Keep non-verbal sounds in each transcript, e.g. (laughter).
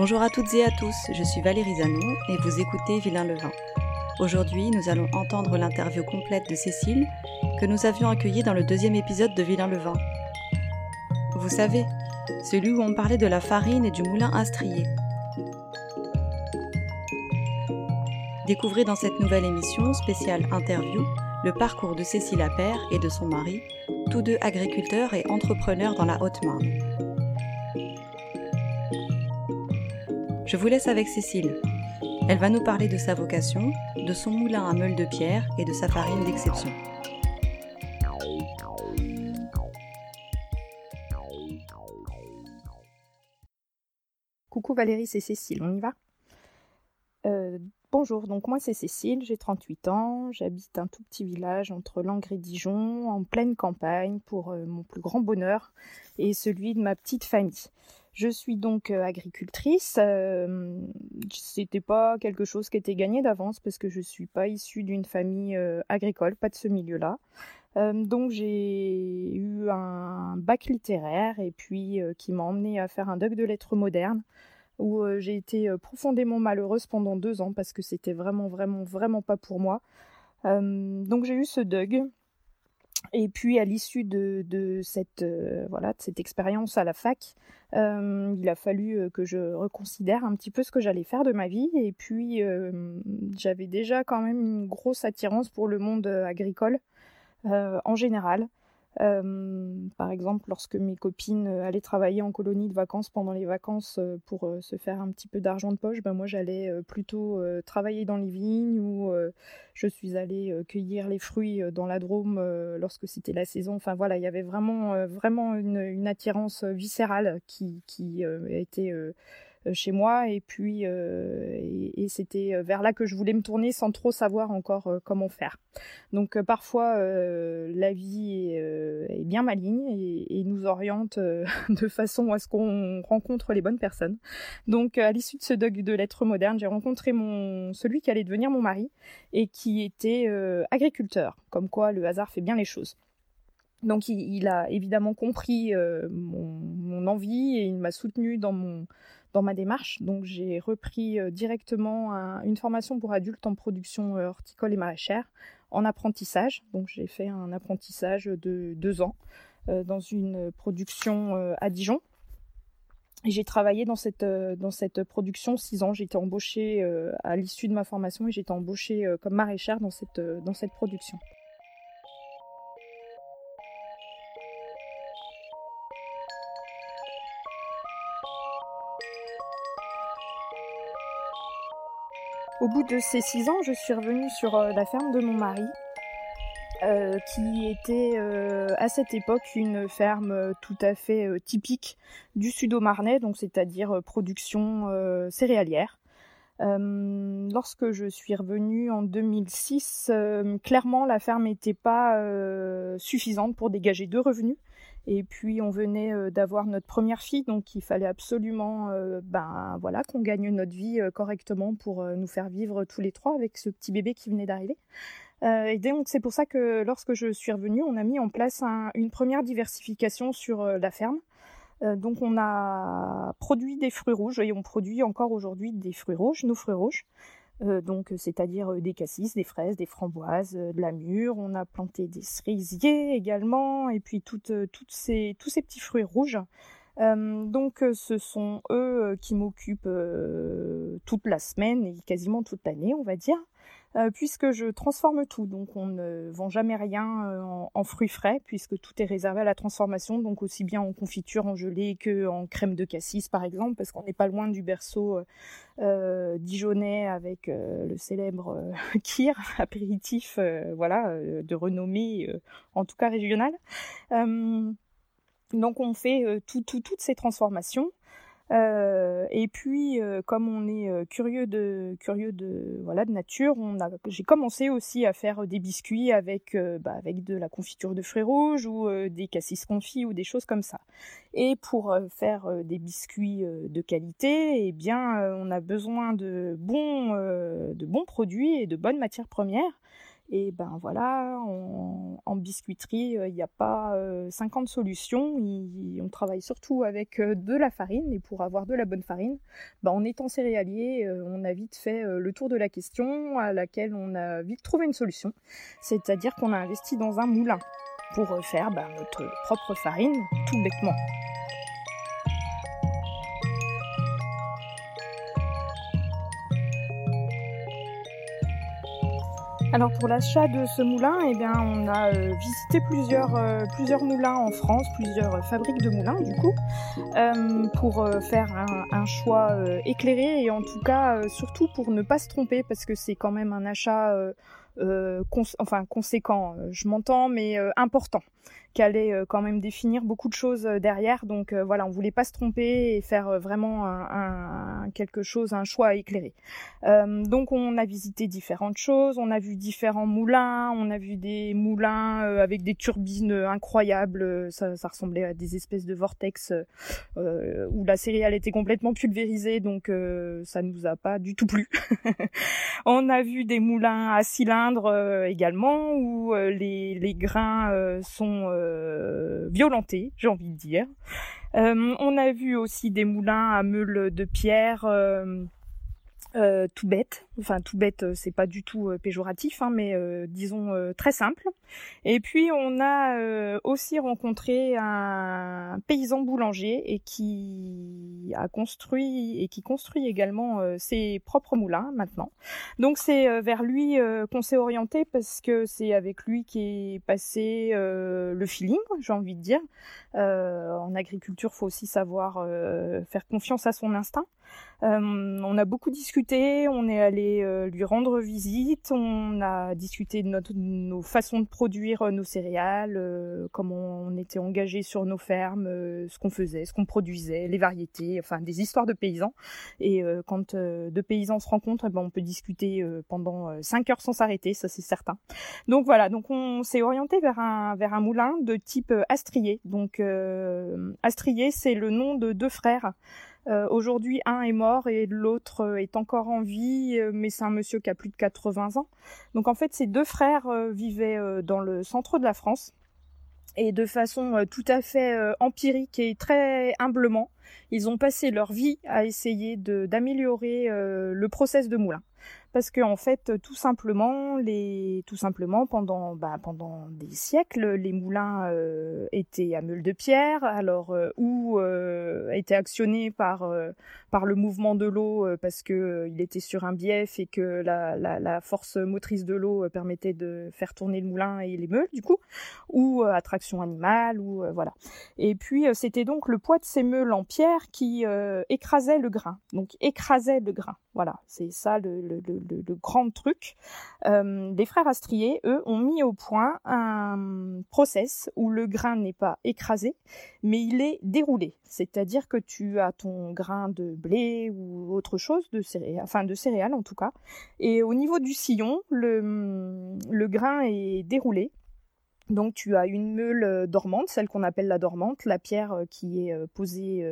Bonjour à toutes et à tous, je suis Valérie Zanon et vous écoutez Vilain le Vin. Aujourd'hui, nous allons entendre l'interview complète de Cécile que nous avions accueillie dans le deuxième épisode de Vilain le Vin. Vous savez, celui où on parlait de la farine et du moulin à strier. Découvrez dans cette nouvelle émission spéciale interview le parcours de Cécile Appert et de son mari, tous deux agriculteurs et entrepreneurs dans la Haute-Marne. Je vous laisse avec Cécile. Elle va nous parler de sa vocation, de son moulin à meule de pierre et de sa farine d'exception. Coucou Valérie, c'est Cécile, on y va? Euh, Bonjour, donc moi c'est Cécile, j'ai 38 ans, j'habite un tout petit village entre Langres et Dijon, en pleine campagne, pour euh, mon plus grand bonheur et celui de ma petite famille. Je suis donc euh, agricultrice. Euh, c'était pas quelque chose qui était gagné d'avance parce que je suis pas issue d'une famille euh, agricole, pas de ce milieu-là. donc j'ai eu un bac littéraire et puis qui m'a emmené à faire un doc de lettres modernes où j'ai été profondément malheureuse pendant deux ans parce que c'était vraiment vraiment vraiment pas pour moi. donc j'ai eu ce DUG et puis à l'issue de, cette euh, voilà cette expérience à la fac, euh, il a fallu euh, que je reconsidère un petit peu ce que j'allais faire de ma vie. Et puis j'avais déjà quand même une grosse attirance pour le monde agricole en général. Euh, par exemple, lorsque mes copines euh, allaient travailler en colonie de vacances pendant les vacances euh, pour se faire un petit peu d'argent de poche, ben moi j'allais plutôt travailler dans les vignes ou je suis allée cueillir les fruits dans la Drôme lorsque c'était la saison. Enfin voilà, il y avait vraiment, vraiment une, attirance viscérale qui, qui euh, chez moi et puis euh, et, c'était euh, vers là que je voulais me tourner sans trop savoir encore comment faire. Donc parfois la vie est, bien maligne et, nous oriente (laughs) de façon à ce qu'on rencontre les bonnes personnes. Donc à l'issue de ce dog de lettres modernes, j'ai rencontré mon celui qui allait devenir mon mari et qui était agriculteur. Comme quoi le hasard fait bien les choses. Donc il, a évidemment compris mon, envie et il m'a soutenu dans mon dans ma démarche. Donc j'ai repris euh, directement une formation pour adultes en production euh, horticole et maraîchère en apprentissage. Donc j'ai fait un apprentissage de deux ans euh, dans une production à Dijon. Et j'ai travaillé dans cette, dans cette production six ans. J'ai été embauchée à l'issue de ma formation et j'ai été embauchée comme maraîchère dans cette, dans cette production. Au bout de ces six ans, je suis revenue sur euh, la ferme de mon mari, euh, qui était euh, à cette époque une ferme tout à fait typique du sud-au-marnais, donc c'est-à-dire production céréalière. lorsque je suis revenue en 2006, clairement la ferme n'était pas suffisante pour dégager deux revenus. Et puis on venait euh, d'avoir notre première fille, donc il fallait absolument euh, ben, voilà, qu'on gagne notre vie euh, correctement pour nous faire vivre tous les trois avec ce petit bébé qui venait d'arriver. et donc c'est pour ça que lorsque je suis revenue, on a mis en place une première diversification sur la ferme. donc on a produit des fruits rouges et on produit encore aujourd'hui des fruits rouges, nos fruits rouges. Euh, donc c'est-à-dire euh, des cassis, des fraises, des framboises, euh, de la mûre. On a planté des cerisiers également, et puis toutes, toutes ces, tous ces petits fruits rouges. donc ce sont eux qui m'occupent toute la semaine et quasiment toute l'année, on va dire. Euh, puisque je transforme tout. Donc on ne vend jamais rien euh, en, fruits frais, puisque tout est réservé à la transformation, donc aussi bien en confiture, en gelée que en crème de cassis par exemple, parce qu'on n'est pas loin du berceau euh, dijonnais avec le célèbre (laughs) kir, apéritif, voilà, de renommée, en tout cas régionale. donc on fait tout, toutes ces transformations. Euh, et puis, euh, comme on est euh, curieux de curieux de voilà de nature, j'ai commencé aussi à faire des biscuits avec bah, avec de la confiture de fruits rouges ou des cassis confits ou des choses comme ça. Et pour faire des biscuits de qualité, eh bien, on a besoin de bons de bons produits et de bonnes matières premières. Et ben voilà, en biscuiterie, il n'y a pas 50 solutions. on travaille surtout avec de la farine. Et pour avoir de la bonne farine, ben, en étant céréalier, on a vite fait le tour de la question à laquelle on a vite trouvé une solution. C'est-à-dire qu'on a investi dans un moulin pour faire ben, notre propre farine, tout bêtement. Alors pour l'achat de ce moulin, eh bien, on a euh, visité plusieurs, euh, plusieurs moulins en France, plusieurs fabriques de moulins du coup, euh, pour faire un, choix éclairé et en tout cas surtout pour ne pas se tromper parce que c'est quand même un achat enfin conséquent, je m'entends, mais important qui allait euh, quand même définir beaucoup de choses euh, derrière. Donc euh, voilà, on voulait pas se tromper et faire vraiment quelque chose, un choix éclairé. donc on a visité différentes choses, on a vu différents moulins, on a vu des moulins avec des turbines incroyables, ça, ressemblait à des espèces de vortex où la céréale était complètement pulvérisée, donc ça nous a pas du tout plu. (laughs) on a vu des moulins à cylindres également où les grains sont euh, violentés, j'ai envie de dire. Euh, on a vu aussi des moulins à meules de pierre euh, euh, tout bête, enfin tout bête, euh, c'est pas du tout euh, péjoratif, hein, mais disons très simple. Et puis on a aussi rencontré un paysan boulanger et qui a construit et qui construit également ses propres moulins maintenant. Donc c'est vers lui qu'on s'est orienté parce que c'est avec lui qui est passé le feeling, j'ai envie de dire. en agriculture, faut aussi savoir faire confiance à son instinct. On a beaucoup discuté on est allé euh, lui rendre visite, on a discuté de, nos façons de produire euh, nos céréales, euh, comment on était engagé sur nos fermes, ce qu'on faisait, ce qu'on produisait, les variétés, enfin des histoires de paysans. Et quand deux paysans se rencontrent, eh ben, on peut discuter pendant cinq heures sans s'arrêter, ça c'est certain. Donc voilà, donc on s'est orienté vers un vers un moulin de type astrier. Donc astrier, c'est le nom de deux frères. Euh, aujourd'hui, un est mort et l'autre euh, est encore en vie, euh, mais c'est un monsieur qui a plus de 80 ans. Donc en fait, ces deux frères vivaient dans le centre de la France et de façon tout à fait empirique et très humblement, ils ont passé leur vie à essayer d'améliorer le process de moulin parce que en fait tout simplement bah, pendant des siècles les moulins euh, étaient à meule de pierre. Alors euh, ou euh, étaient actionnés par le mouvement de l'eau parce que il était sur un bief et que la, force motrice de l'eau permettait de faire tourner le moulin et les meules du coup. Ou attraction animale ou voilà. Et puis c'était donc le poids de ces meules en pierre qui écrasait écrasait le grain voilà c'est ça le, grand truc. Euh, les frères Astrier, eux, ont mis au point un process où le grain n'est pas écrasé, mais il est déroulé. C'est-à-dire que tu as ton grain de blé ou autre chose, de enfin de céréales en tout cas, et au niveau du sillon, le grain est déroulé donc tu as une meule euh, dormante, celle qu'on appelle la dormante, la pierre euh, qui est euh, posée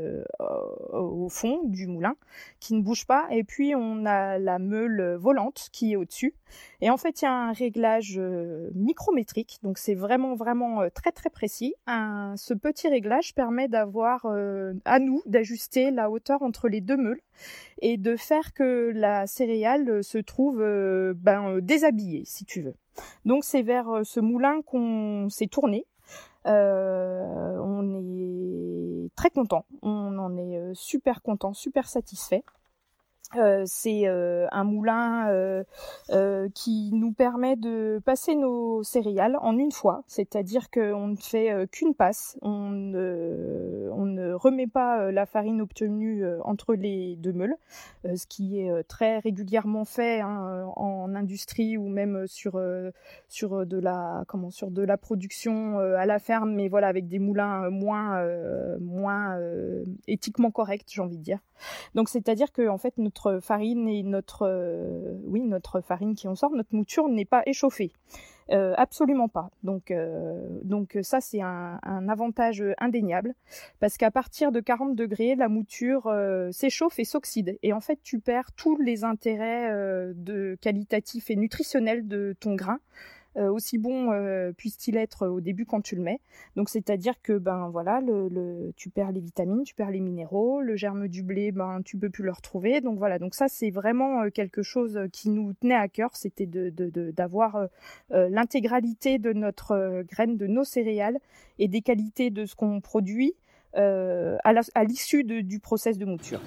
au fond du moulin, qui ne bouge pas. Et puis on a la meule volante qui est au-dessus. Et en fait, il y a un réglage micrométrique, donc c'est vraiment vraiment très très précis. ce petit réglage permet d'avoir à nous d'ajuster la hauteur entre les deux meules et de faire que la céréale se trouve ben, déshabillée, si tu veux. Donc c'est vers euh, ce moulin qu'on s'est tourné. Euh, on est très content, on en est euh, super content, super satisfait. Euh, c'est euh, un moulin euh, qui nous permet de passer nos céréales en une fois, c'est-à-dire qu'on ne fait qu'une passe, on ne, on ne remet pas la farine obtenue entre les deux meules, ce qui est très régulièrement fait hein, en industrie ou même sur sur de la comment sur de la production à la ferme, mais voilà avec des moulins moins moins éthiquement corrects, j'ai envie de dire. Donc c'est-à-dire que en fait notre notre farine et notre, oui, notre farine qui en sort, notre mouture n'est pas échauffée. Euh, absolument pas. Donc, euh, donc ça c'est un, avantage indéniable parce qu'à partir de 40 degrés, la mouture euh, s'échauffe et s'oxyde et en fait tu perds tous les intérêts de qualitatifs et nutritionnels de ton grain. Euh, aussi bon euh, puisse-t-il être au début quand tu le mets. Donc c'est-à-dire que ben voilà, tu perds les vitamines, tu perds les minéraux, le germe du blé, ben tu peux plus le retrouver. Donc voilà, ça c'est vraiment euh, quelque chose qui nous tenait à cœur, c'était d'avoir l'intégralité de notre graine, de nos céréales et des qualités de ce qu'on produit à l'issue du process de mouture.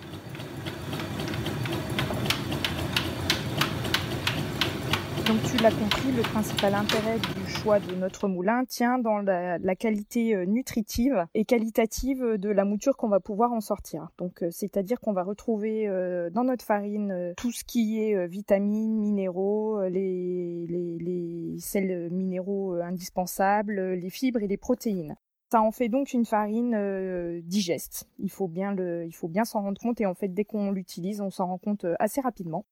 Donc tu l'as compris, le principal intérêt du choix de notre moulin tient dans la, qualité euh, nutritive et qualitative de la mouture qu'on va pouvoir en sortir. Donc euh, c'est-à-dire qu'on va retrouver euh, dans notre farine tout ce qui est vitamines, minéraux, les, sels minéraux indispensables, les fibres et les protéines. Ça en fait donc une farine digeste. Il faut bien il faut bien s'en rendre compte et en fait dès qu'on l'utilise, on s'en rend compte assez rapidement.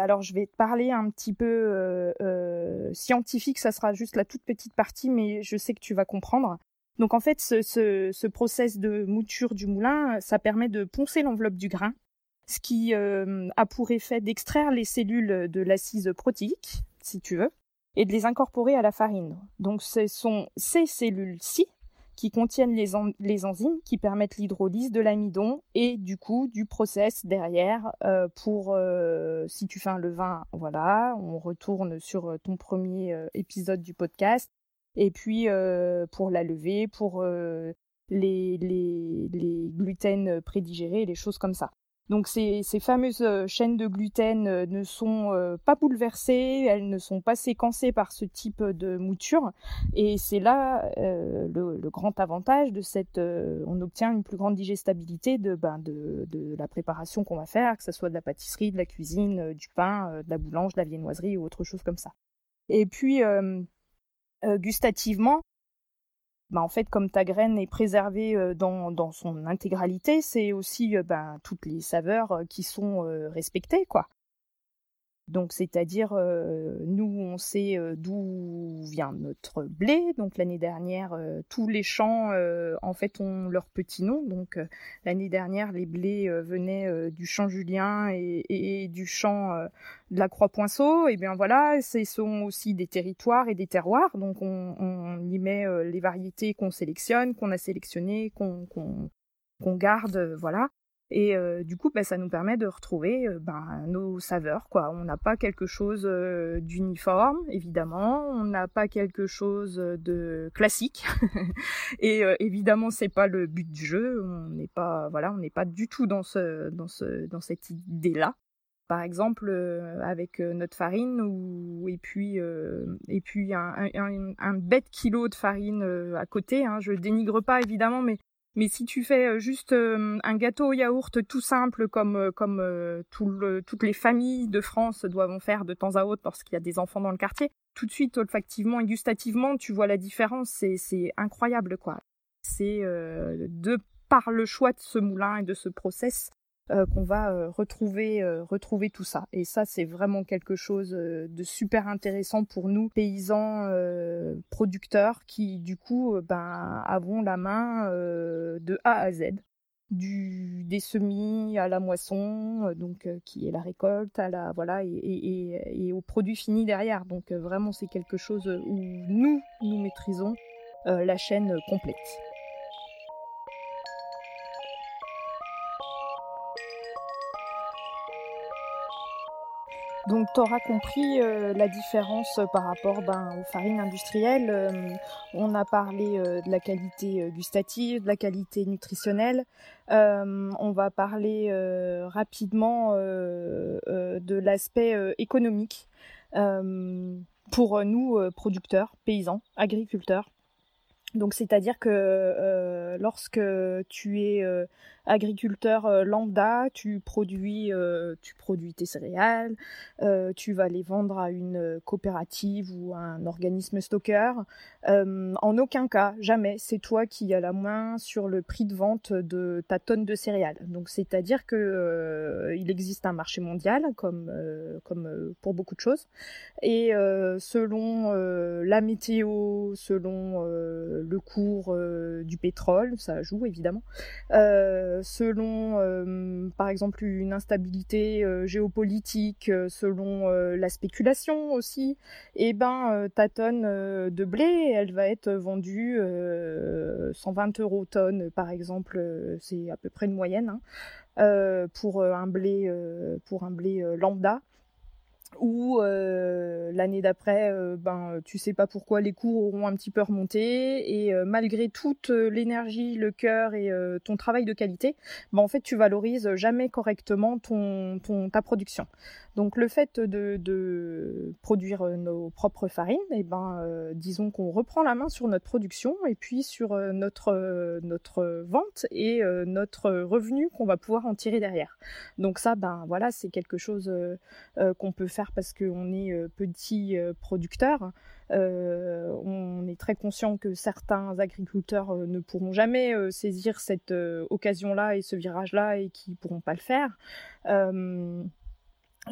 Alors je vais parler un petit peu euh, euh, scientifique, ça sera juste la toute petite partie, mais je sais que tu vas comprendre. Donc en fait, ce, ce, process de mouture du moulin, ça permet de poncer l'enveloppe du grain, ce qui euh, a pour effet d'extraire les cellules de l'assise protéique, si tu veux, et de les incorporer à la farine. Donc ce sont ces cellules-ci qui contiennent les, les enzymes qui permettent l'hydrolyse de l'amidon et du coup du process derrière euh, pour euh, si tu fais un levain, voilà, on retourne sur euh, ton premier épisode du podcast. Et puis pour la levée, pour les, les, les gluten prédigérés, les choses comme ça. Donc ces, fameuses euh, chaînes de gluten euh, ne sont euh, pas bouleversées, elles ne sont pas séquencées par ce type de mouture. Et c'est là le, grand avantage de cette... on obtient une plus grande digestibilité ben, de, de, la préparation qu'on va faire, que ce soit de la pâtisserie, de la cuisine, du pain, de la boulange, de la viennoiserie ou autre chose comme ça. Et puis... gustativement, bah, en fait, comme ta graine est préservée euh, dans, dans son intégralité, c'est aussi euh, ben, toutes les saveurs euh, qui sont respectées, quoi. Donc, c'est-à-dire, euh, nous, on sait euh, d'où vient notre blé. Donc, l'année dernière, euh, tous les champs, en fait, ont leur petit nom. Donc, l'année dernière, les blés venaient du champ Julien et, du champ de la Croix-Poinceau. Et bien voilà, ce sont aussi des territoires et des terroirs. Donc, on, on y met les variétés qu'on sélectionne, qu'on a sélectionnées, qu'on garde, voilà. Et euh, du coup, bah, ça nous permet de retrouver euh, ben, nos saveurs. Quoi. On n'a pas quelque chose euh, d'uniforme, évidemment. On n'a pas quelque chose de classique. (laughs) et évidemment, c'est pas le but du jeu. On n'est pas, voilà, on n'est pas du tout dans ce, dans ce, dans cette idée-là. Par exemple, avec notre farine ou et puis et puis un, bête kilo de farine à côté. Hein. Je dénigre pas évidemment, mais mais si tu fais euh, juste euh, un gâteau au yaourt tout simple comme euh, toutes les familles de France doivent en faire de temps à autre parce qu'il y a des enfants dans le quartier, tout de suite olfactivement et gustativement, tu vois la différence, c'est c'est incroyable quoi. C'est de par le choix de ce moulin et de ce process euh, qu'on va euh, retrouver euh, retrouver tout ça. Et ça, c'est vraiment quelque chose de super intéressant pour nous paysans producteurs qui du coup ben avons la main de A à Z. Du des semis à la moisson donc qui est la récolte à la voilà et, et, et au produit fini derrière. Donc vraiment c'est quelque chose où nous nous maîtrisons la chaîne complète Donc tu auras compris euh, la différence euh, par rapport ben, aux farines industrielles. Euh, on a parlé de la qualité gustative, de la qualité nutritionnelle. on va parler rapidement de l'aspect économique pour nous, producteurs, paysans, agriculteurs. Donc c'est-à-dire que lorsque tu es agriculteur euh, lambda, tu produis, euh, tu produis tes céréales, euh, tu vas les vendre à une coopérative ou à un organisme stockeur. en aucun cas, jamais, c'est toi qui as la main sur le prix de vente de ta tonne de céréales. Donc c'est-à-dire que il existe un marché mondial comme comme pour beaucoup de choses et selon la météo, selon le cours du pétrole, ça joue évidemment. Selon, euh, par exemple, une instabilité euh, géopolitique, selon la spéculation aussi, et eh ben ta tonne de blé, elle va être vendue 120 euros tonne, par exemple, c'est à peu près une moyenne hein, pour un blé pour un blé lambda ou euh, l'année d'après, euh, ben tu sais pas pourquoi les cours auront un petit peu remonté et euh, malgré toute l'énergie, le cœur et ton travail de qualité, ben en fait tu valorises jamais correctement ton ta production. Donc le fait de, de produire nos propres farines, et eh ben disons qu'on reprend la main sur notre production et puis sur notre notre vente et notre revenu qu'on va pouvoir en tirer derrière. Donc ça ben voilà c'est quelque chose qu'on peut faire parce qu'on est euh, petit euh, producteur. Euh, on est très conscient que certains agriculteurs ne pourront jamais saisir cette occasion-là et ce virage-là et qui pourront pas le faire.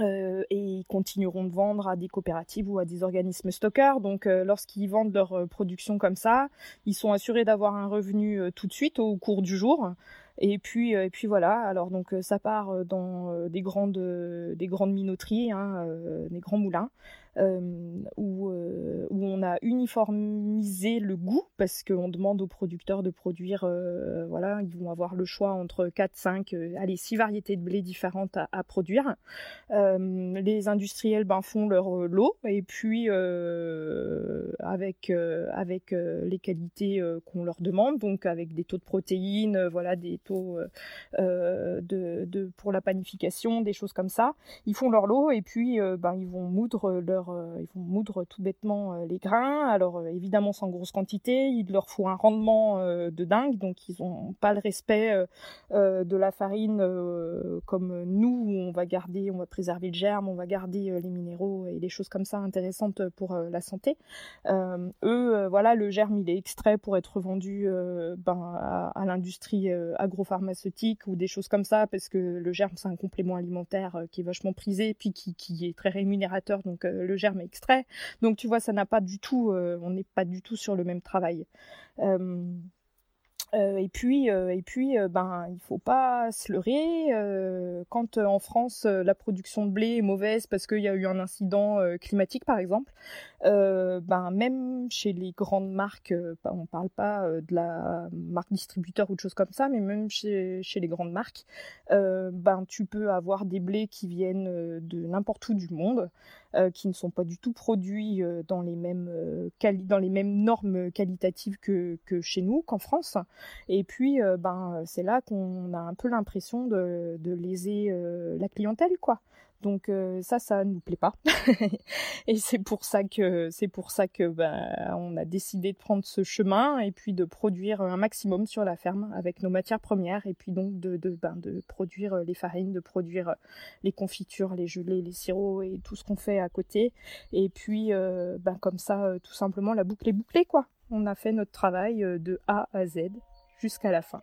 et ils continueront de vendre à des coopératives ou à des organismes stockeurs. Donc, lorsqu'ils vendent leur production comme ça, ils sont assurés d'avoir un revenu tout de suite au cours du jour. Et puis, euh, et puis voilà. Alors donc euh, ça part euh, dans des grandes, des grandes minoteries, hein, des grands moulins. Euh, où, euh, où on a uniformisé le goût parce qu'on demande aux producteurs de produire, euh, voilà, ils vont avoir le choix entre 4, 5, allez, 6 variétés de blé différentes à, produire. les industriels ben, font leur lot et puis avec, avec les qualités qu'on leur demande, donc avec des taux de protéines, voilà, des taux de, de, pour la panification, des choses comme ça. Ils font leur lot et puis ben, ils vont moudre leur euh, ils vont moudre tout bêtement euh, les grains. Alors euh, évidemment sans grosse quantité, il leur faut un rendement de dingue, donc ils n'ont pas le respect de la farine comme nous, où on va garder, on va préserver le germe, on va garder les minéraux et les choses comme ça intéressantes pour la santé. eux, voilà, le germe il est extrait pour être vendu ben, à, l'industrie agropharmaceutique ou des choses comme ça, parce que le germe c'est un complément alimentaire qui est vachement prisé, puis qui, qui est très rémunérateur, donc le germe extrait. Donc tu vois, ça n'a pas du tout, euh, on n'est pas du tout sur le même travail. Euh, euh, et puis, euh, et puis, euh, ben, il faut pas se leurrer. quand en France la production de blé est mauvaise parce qu'il y a eu un incident climatique, par exemple, ben même chez les grandes marques, on parle pas de la marque distributeur ou de choses comme ça, mais même chez, les grandes marques, ben tu peux avoir des blés qui viennent de n'importe où du monde, qui ne sont pas du tout produits dans les mêmes normes qualitatives que chez nous, qu'en France. Et puis, euh, ben, c'est là qu'on a un peu l'impression de, léser euh, la clientèle, quoi. Donc euh, ça, ça nous plaît pas. (laughs) et c'est pour ça que c'est pour ça que ben, on a décidé de prendre ce chemin et puis de produire un maximum sur la ferme avec nos matières premières et puis donc de de, ben, de produire les farines, de produire les confitures, les gelées, les sirops et tout ce qu'on fait à côté. Et puis ben comme ça, tout simplement la boucle est bouclée quoi. On a fait notre travail de A à Z jusqu'à la fin.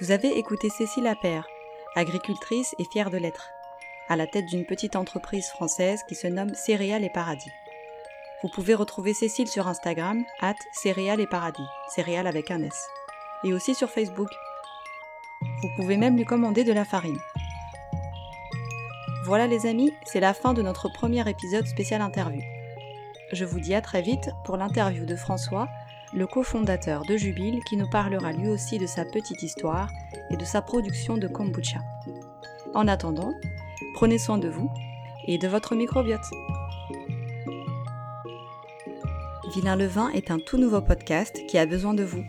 Vous avez écouté Cécile Appert, agricultrice et fière de l'être, à la tête d'une petite entreprise française qui se nomme Céréales et Paradis. Vous pouvez retrouver Cécile sur Instagram, at Céréales et Paradis, céréales avec un S, et aussi sur Facebook. Vous pouvez même lui commander de la farine. Voilà les amis, c'est la fin de notre premier épisode spécial interview. Je vous dis à très vite pour l'interview de François, le cofondateur de Jubile, qui nous parlera lui aussi de sa petite histoire et de sa production de kombucha. En attendant, prenez soin de vous et de votre microbiote. Vilain le vin est un tout nouveau podcast qui a besoin de vous.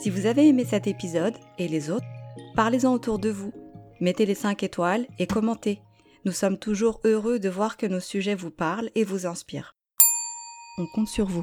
Si vous avez aimé cet épisode et les autres, parlez-en autour de vous, mettez les 5 étoiles et commentez. Nous sommes toujours heureux de voir que nos sujets vous parlent et vous inspirent. on compte sur vous.